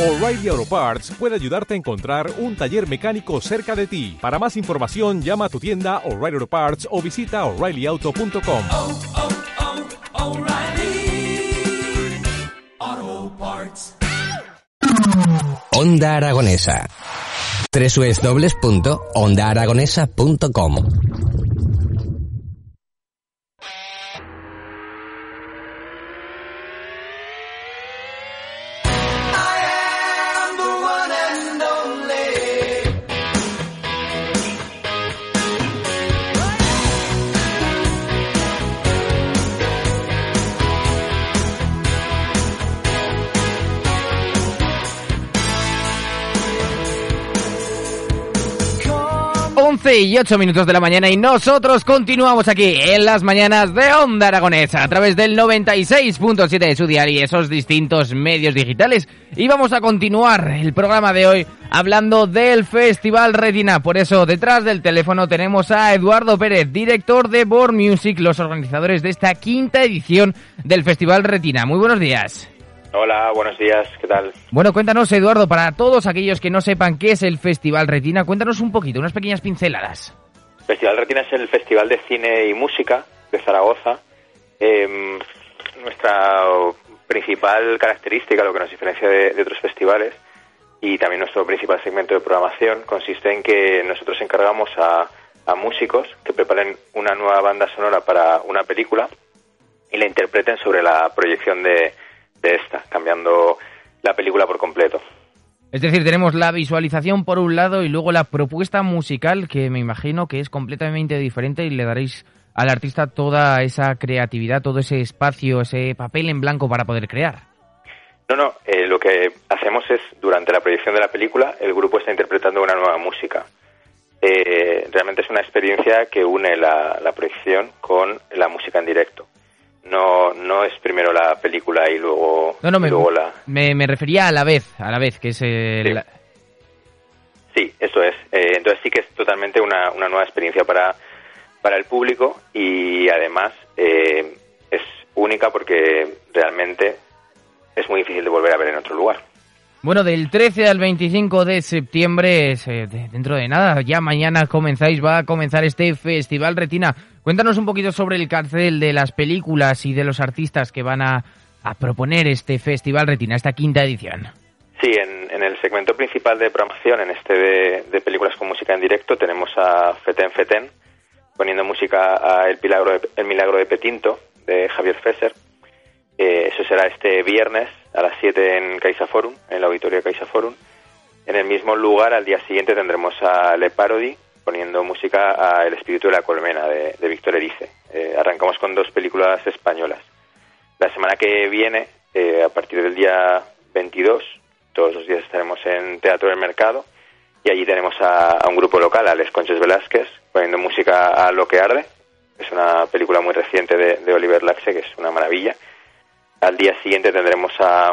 O'Reilly Auto Parts puede ayudarte a encontrar un taller mecánico cerca de ti. Para más información, llama a tu tienda O'Reilly Auto Parts o visita oreillyauto.com. oh, oh, O'Reilly Auto Parts. Onda Aragonesa. www.ondaaragonesa.com 11 y 8 minutos de la mañana y nosotros continuamos aquí en las mañanas de Onda Aragonesa a través del 96.7 de su diario y esos distintos medios digitales. Y vamos a continuar el programa de hoy hablando del Festival Retina. Por eso detrás del teléfono tenemos a Eduardo Pérez, director de Born Music, los organizadores de esta quinta edición del Festival Retina. Muy buenos días. Hola, buenos días, ¿qué tal? Bueno, cuéntanos, Eduardo, para todos aquellos que no sepan qué es el Festival Retina, cuéntanos un poquito, unas pequeñas pinceladas. Festival Retina es el Festival de Cine y Música de Zaragoza. Em, nuestra principal característica, lo que nos diferencia de, de otros festivales, y también nuestro principal segmento de programación, consiste en que nosotros encargamos a, a músicos que preparen una nueva banda sonora para una película y la interpreten sobre la proyección de, de esta, cambiando la película por completo. Es decir, tenemos la visualización por un lado y luego la propuesta musical que me imagino que es completamente diferente y le daréis al artista toda esa creatividad, todo ese espacio, ese papel en blanco para poder crear. No, no, eh, lo que hacemos es, durante la proyección de la película, el grupo está interpretando una nueva música. Eh, realmente es una experiencia que une la, la proyección con la música en directo. No, no es primero la película y luego, No, no, me, luego la... me, me refería a la vez, a la vez, que es el... Sí. Sí, eso es. Eh, entonces sí que es totalmente una, una nueva experiencia para, para el público y además eh, es única porque realmente es muy difícil de volver a ver en otro lugar. Bueno, del 13 al 25 de septiembre, es, eh, de- dentro de nada, ya mañana comenzáis, va a comenzar este Festival Retina. Cuéntanos un poquito sobre el cartel de las películas y de los artistas que van a, a proponer este Festival Retina, esta quinta edición. Sí, en, el segmento principal de programación, en este de, de películas con música en directo, tenemos a Feten Feten poniendo música a El Milagro de, El Milagro de Petinto, de Javier Fesser. Eh, eso será este viernes a las 7 en CaixaForum, en el auditorio de CaixaForum. En el mismo lugar, al día siguiente, tendremos a Le Parody poniendo música a El Espíritu de la Colmena, de, de Víctor Erice. Eh, arrancamos con dos películas españolas. La semana que viene, eh, a partir del día 22, todos los días estaremos en Teatro del Mercado y allí tenemos a, a un grupo local, a Les Conches Velázquez, poniendo música a Lo que arde. Es una película muy reciente de, de Oliver Laxe, que es una maravilla. Al día siguiente tendremos a,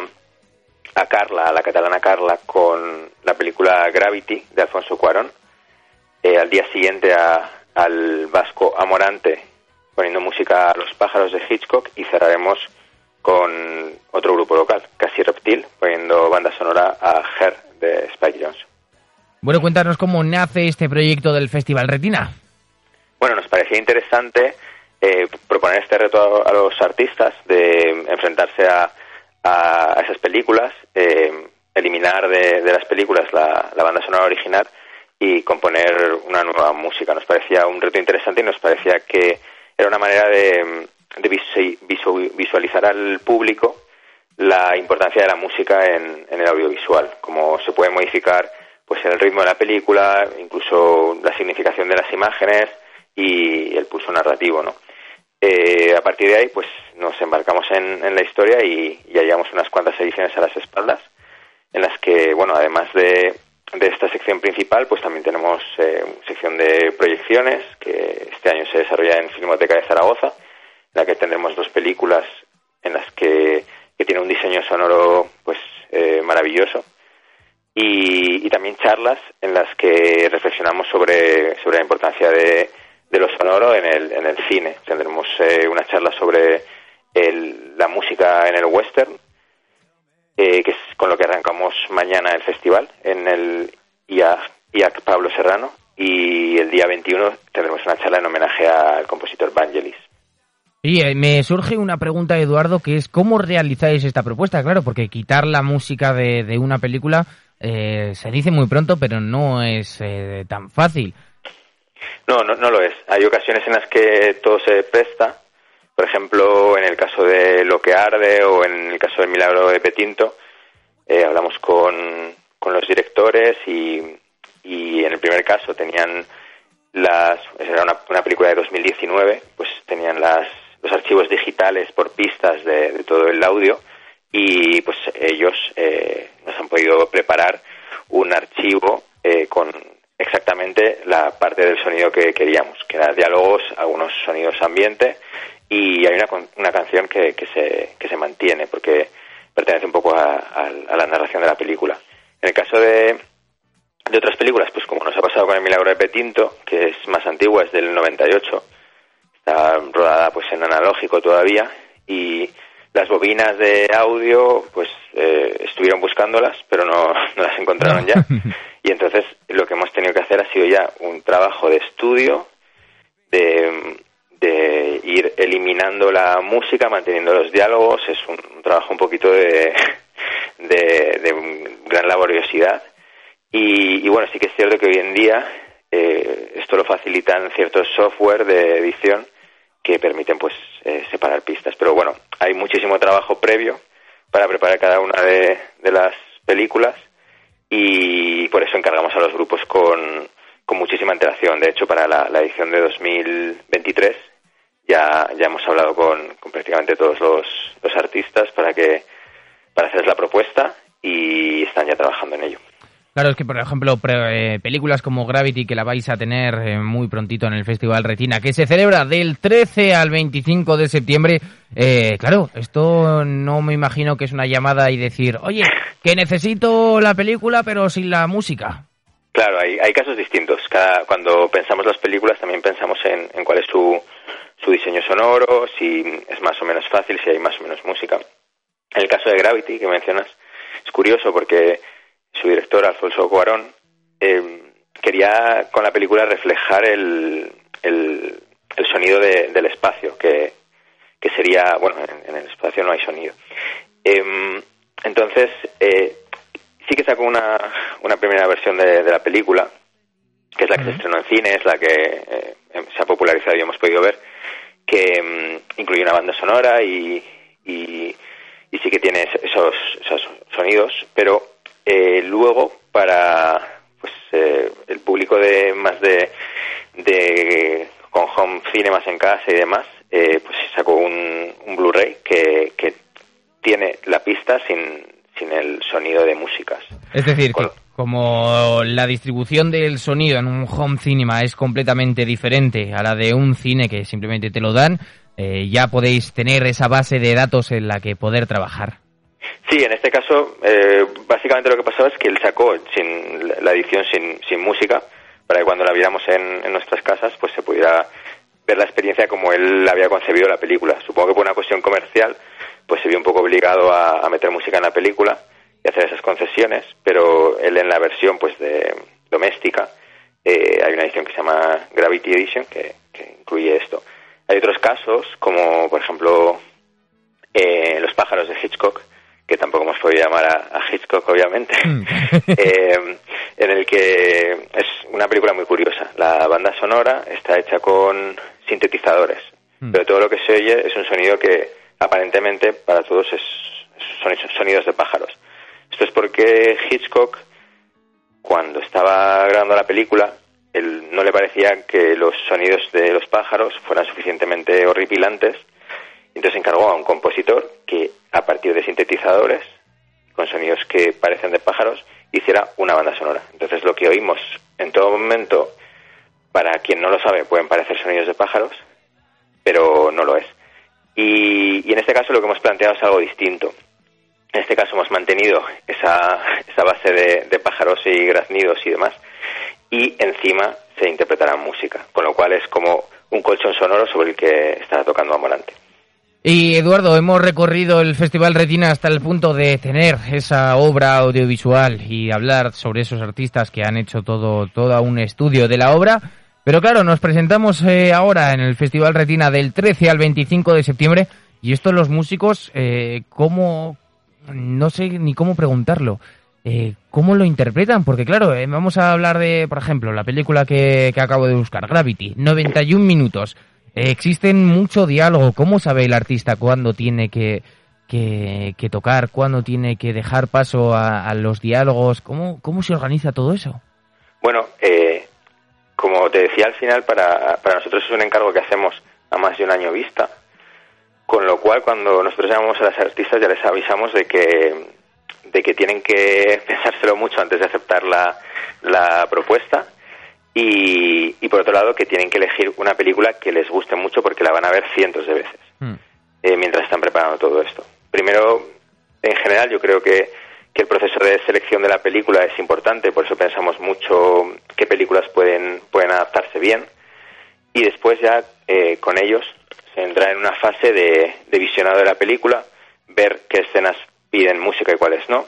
a Carla, a la catalana Carla, con la película Gravity de Alfonso Cuarón. Eh, al día siguiente a- al vasco Amorante, poniendo música a Los pájaros de Hitchcock y cerraremos con otro grupo local, Casi Reptil, poniendo banda sonora a Her de Spike Jones. Bueno, cuéntanos cómo nace este proyecto del Festival Retina. Bueno, nos parecía interesante eh, proponer este reto a, los artistas de enfrentarse a, a- esas películas, eh, eliminar de, las películas la, la banda sonora original y componer una nueva música. Nos parecía un reto interesante y nos parecía que era una manera de, de visualizar al público la importancia de la música en, en el audiovisual, cómo se puede modificar pues el ritmo de la película, incluso la significación de las imágenes y el pulso narrativo, ¿no? Eh, a partir de ahí, pues nos embarcamos en, en la historia y ya llevamos unas cuantas ediciones a las espaldas, en las que, bueno, además de, de esta sección principal, pues también tenemos eh, sección de proyecciones que este año se desarrolla en Filmoteca de Zaragoza, en la que tendremos dos películas en las que, que tiene un diseño sonoro pues eh, maravilloso y, y también charlas en las que reflexionamos sobre, sobre la importancia de, de lo sonoro en el, en el cine. Tendremos eh, una charla sobre el- la música en el western eh, que es con lo que arrancamos mañana el festival en el IAC, Pablo Serrano y el día 21 tendremos una charla en homenaje al compositor Vangelis. Y eh, me surge una pregunta, Eduardo, que es ¿cómo realizáis esta propuesta? Claro, porque quitar la música de, de una película eh, se dice muy pronto, pero no es eh, tan fácil. No, no, no lo es. Hay ocasiones en las que todo se presta. Por ejemplo, en el caso de Lo que arde o en el caso del Milagro de Petinto, eh, hablamos con, con los directores y, y en el primer caso tenían las era una, una película de 2019 pues tenían las los archivos digitales por pistas de, de todo el audio y pues ellos eh, nos han podido preparar un archivo eh, con exactamente la parte del sonido que queríamos que eran diálogos algunos sonidos ambiente y hay una, una canción que, que se que se mantiene porque pertenece un poco a, a- a la narración de la película en el caso de de otras películas, pues como nos ha pasado con El Milagro de Petinto, que es más antigua, es del 98, está rodada pues en analógico todavía, y las bobinas de audio, pues eh, estuvieron buscándolas, pero no, no las encontraron ya. Y entonces lo que hemos tenido que hacer ha sido ya un trabajo de estudio, de, ir eliminando la música, manteniendo los diálogos, es un, trabajo un poquito de, de, gran laboriosidad. Y, y bueno, sí que es cierto que hoy en día eh, esto lo facilitan ciertos software de edición que permiten pues eh, separar pistas. Pero bueno, hay muchísimo trabajo previo para preparar cada una de las películas y por eso encargamos a los grupos con, con muchísima antelación. De hecho, para la, edición de 2023 ya, ya hemos hablado con, con prácticamente todos los, los artistas para que para hacerles la propuesta y están ya trabajando en ello. Claro, es que, por ejemplo, pre- eh, películas como Gravity, que la vais a tener eh, muy prontito en el Festival Retina, que se celebra del 13 al 25 de septiembre, eh, claro, esto no me imagino que es una llamada y decir, oye, que necesito la película pero sin la música. Claro, hay, hay casos distintos. Cada, cuando pensamos las películas también pensamos en, en cuál es su, su diseño sonoro, si es más o menos fácil, si hay más o menos música. En el caso de Gravity, que mencionas, es curioso porque su director, Alfonso Cuarón, eh, quería con la película reflejar el, el, el sonido de- del espacio, que, que sería, bueno, en, en el espacio no hay sonido. Em, entonces, eh, sí que sacó una, una primera versión de, de la película, que es la que se estrenó en cine, es la que eh, se ha popularizado y hemos podido ver, que mm, incluye una banda sonora y, y, y sí que tiene es- esos, esos sonidos, pero eh, luego para pues eh, el público de más de, de con home cinemas en casa y demás, eh, pues sacó un, un Blu-ray que, que tiene la pista sin, sin el sonido de músicas. Es decir, que como la distribución del sonido en un home cinema es completamente diferente a la de un cine que simplemente te lo dan, eh, ya podéis tener esa base de datos en la que poder trabajar. Sí, en este caso, eh, básicamente lo que pasaba es que él sacó sin la edición sin, sin música, para que cuando la viéramos en, nuestras casas, pues se pudiera ver la experiencia como él había concebido la película. Supongo que por una cuestión comercial, pues se vio un poco obligado a, a meter música en la película y hacer esas concesiones, pero él en la versión pues de doméstica eh, hay una edición que se llama Gravity Edition que, que incluye esto. Hay otros casos, como por ejemplo eh, Los pájaros de Hitchcock, que tampoco hemos podido llamar a, a Hitchcock, obviamente, eh, en el que es una película muy curiosa. La banda sonora está hecha con sintetizadores, Mm. pero todo lo que se oye es un sonido que aparentemente para todos es, son sonidos de pájaros. Esto es porque Hitchcock, cuando estaba grabando la película, él no le parecía que los sonidos de los pájaros fueran suficientemente horripilantes entonces encargó a un compositor que, a partir de sintetizadores, con sonidos que parecen de pájaros, hiciera una banda sonora. Entonces lo que oímos en todo momento, para quien no lo sabe, pueden parecer sonidos de pájaros, pero no lo es. Y, en este caso lo que hemos planteado es algo distinto. En este caso hemos mantenido esa, esa base de, pájaros y graznidos y demás, y encima se interpretará música, con lo cual es como un colchón sonoro sobre el que estará tocando Amorante. Y Eduardo, hemos recorrido el Festival Retina hasta el punto de tener esa obra audiovisual y hablar sobre esos artistas que han hecho todo, todo un estudio de la obra. Pero claro, nos presentamos eh, ahora en el Festival Retina del 13 al 25 de septiembre y esto los músicos, eh, ¿cómo? No sé ni cómo preguntarlo. Eh, ¿Cómo lo interpretan? Porque claro, eh, vamos a hablar de, por ejemplo, la película que, que acabo de buscar, Gravity, 91 minutos. Existen mucho diálogo. ¿Cómo sabe el artista cuándo tiene que, que, que tocar, cuándo tiene que dejar paso a, a los diálogos? ¿Cómo, ¿Cómo se organiza todo eso? Bueno, eh, como te decía al final, para, para nosotros es un encargo que hacemos a más de un año vista, con lo cual cuando nosotros llamamos a las artistas ya les avisamos de que, de que tienen que pensárselo mucho antes de aceptar la, la propuesta y, y por otro lado que tienen que elegir una película que les guste mucho porque la van a ver cientos de veces eh, mientras están preparando todo esto. Primero, en general, yo creo que, que el proceso de selección de la película es importante, por eso pensamos mucho qué películas pueden, pueden adaptarse bien. Y después ya eh, con ellos se entra en una fase de, de visionado de la película, ver qué escenas piden música y cuáles no.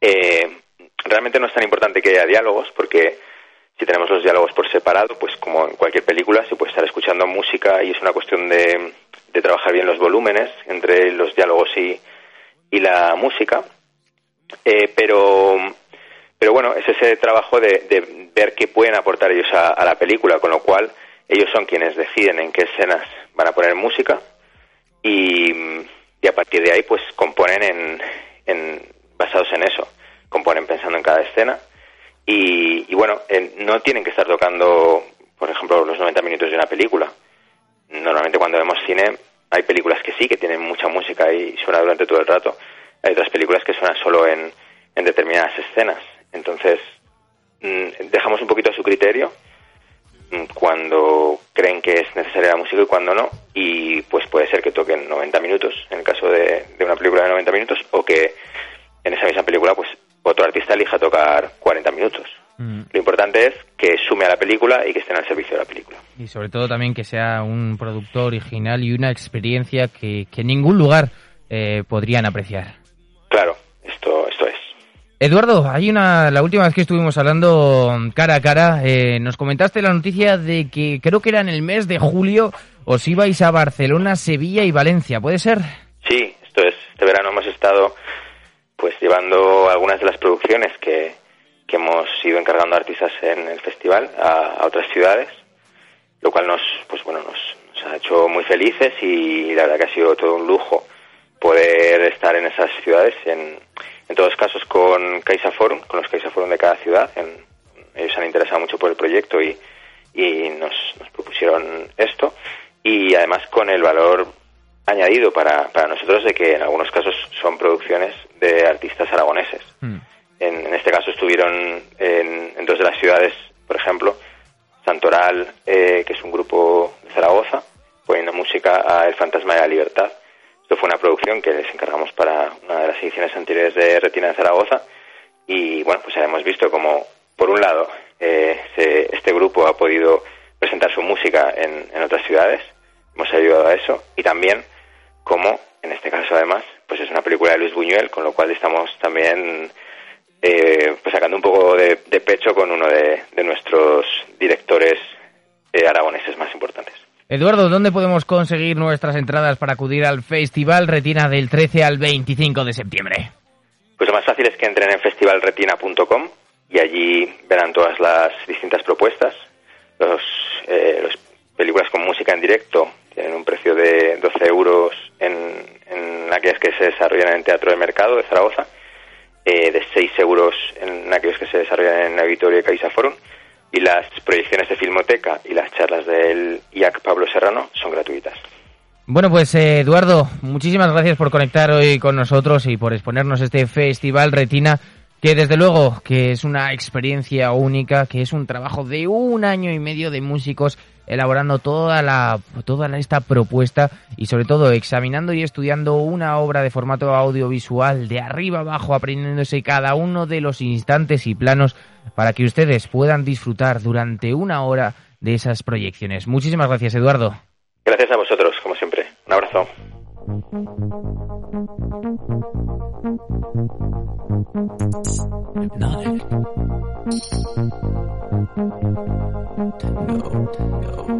Eh, realmente no es tan importante que haya diálogos, porque si tenemos los diálogos por separado, pues como en cualquier película se puede estar escuchando música y es una cuestión de, trabajar bien los volúmenes entre los diálogos y, y la música. Eh, pero, pero bueno, es ese trabajo de, ver qué pueden aportar ellos a, a la película, con lo cual ellos son quienes deciden en qué escenas van a poner música y, y a partir de ahí pues componen en, en, basados en eso, componen pensando en cada escena y, y bueno, eh, no tienen que estar tocando, por ejemplo, los 90 minutos de una película. Normalmente cuando vemos cine hay películas que sí, que tienen mucha música y suena durante todo el rato. Hay otras películas que suenan solo en, en determinadas escenas. Entonces, mm, dejamos un poquito a su criterio mm, cuando creen que es necesaria la música y cuando no. Y pues puede ser que toquen 90 minutos, en el caso de, de una película de 90 minutos, o que en esa misma película pues otro artista elija tocar 40 minutos. Lo importante es que sume a la película y que estén al servicio de la película. Y sobre todo también que sea un producto original y una experiencia que, que en ningún lugar eh, podrían apreciar. Claro, esto, esto es. Eduardo, hay una, la última vez que estuvimos hablando cara a cara, eh, nos comentaste la noticia de que creo que era en el mes de julio os ibais a Barcelona, Sevilla y Valencia, ¿puede ser? Sí, esto es. Este verano hemos estado pues llevando algunas de las producciones que, que hemos ido encargando artistas en el festival a, otras ciudades, lo cual nos, pues bueno, nos, ha hecho muy felices y la verdad que ha sido todo un lujo poder estar en esas ciudades, en, en todos casos con Caixa Forum, con los Caixa Forum de cada ciudad. En, ellos han interesado mucho por el proyecto y, y nos, nos propusieron esto. Y además con el valor añadido para, para nosotros de que en algunos casos son producciones de artistas aragoneses. En, en este caso estuvieron en, en dos de las ciudades, por ejemplo, Santoral, eh, que es un grupo de Zaragoza, poniendo música a El Fantasma de la Libertad. Esto fue una producción que les encargamos para una de las ediciones anteriores de Retina de Zaragoza y bueno, pues hemos visto como, por un lado, eh, se- este grupo ha podido presentar su música en, en otras ciudades, hemos ayudado a eso y también como, en este caso además, pues es una película de Luis Buñuel, con lo cual estamos también eh, pues sacando un poco de, de pecho con uno de, de nuestros directores eh, aragoneses más importantes. Eduardo, ¿dónde podemos conseguir nuestras entradas para acudir al Festival Retina del 13 al 25 de septiembre? Pues lo más fácil es que entren en festivalretina.com y allí verán todas las distintas propuestas. Los, eh, los películas con música en directo tienen un precio de 12 euros en, en aquellas que se desarrollan en Teatro del Mercado de Zaragoza, eh, de 6 euros en aquellos que se desarrollan en el Auditorio de Caixa Forum y las proyecciones de Filmoteca y las charlas del IAC Pablo Serrano son gratuitas. Bueno, pues eh, Eduardo, muchísimas gracias por conectar hoy con nosotros y por exponernos este Festival Retina, que desde luego que es una experiencia única, que es un trabajo de un año y medio de músicos elaborando toda la toda esta propuesta y sobre todo examinando y estudiando una obra de formato audiovisual de arriba abajo aprendiéndose cada uno de los instantes y planos para que ustedes puedan disfrutar durante una hora de esas proyecciones. Muchísimas gracias, Eduardo. Gracias a vosotros, como siempre. Un abrazo. Nine. No, no.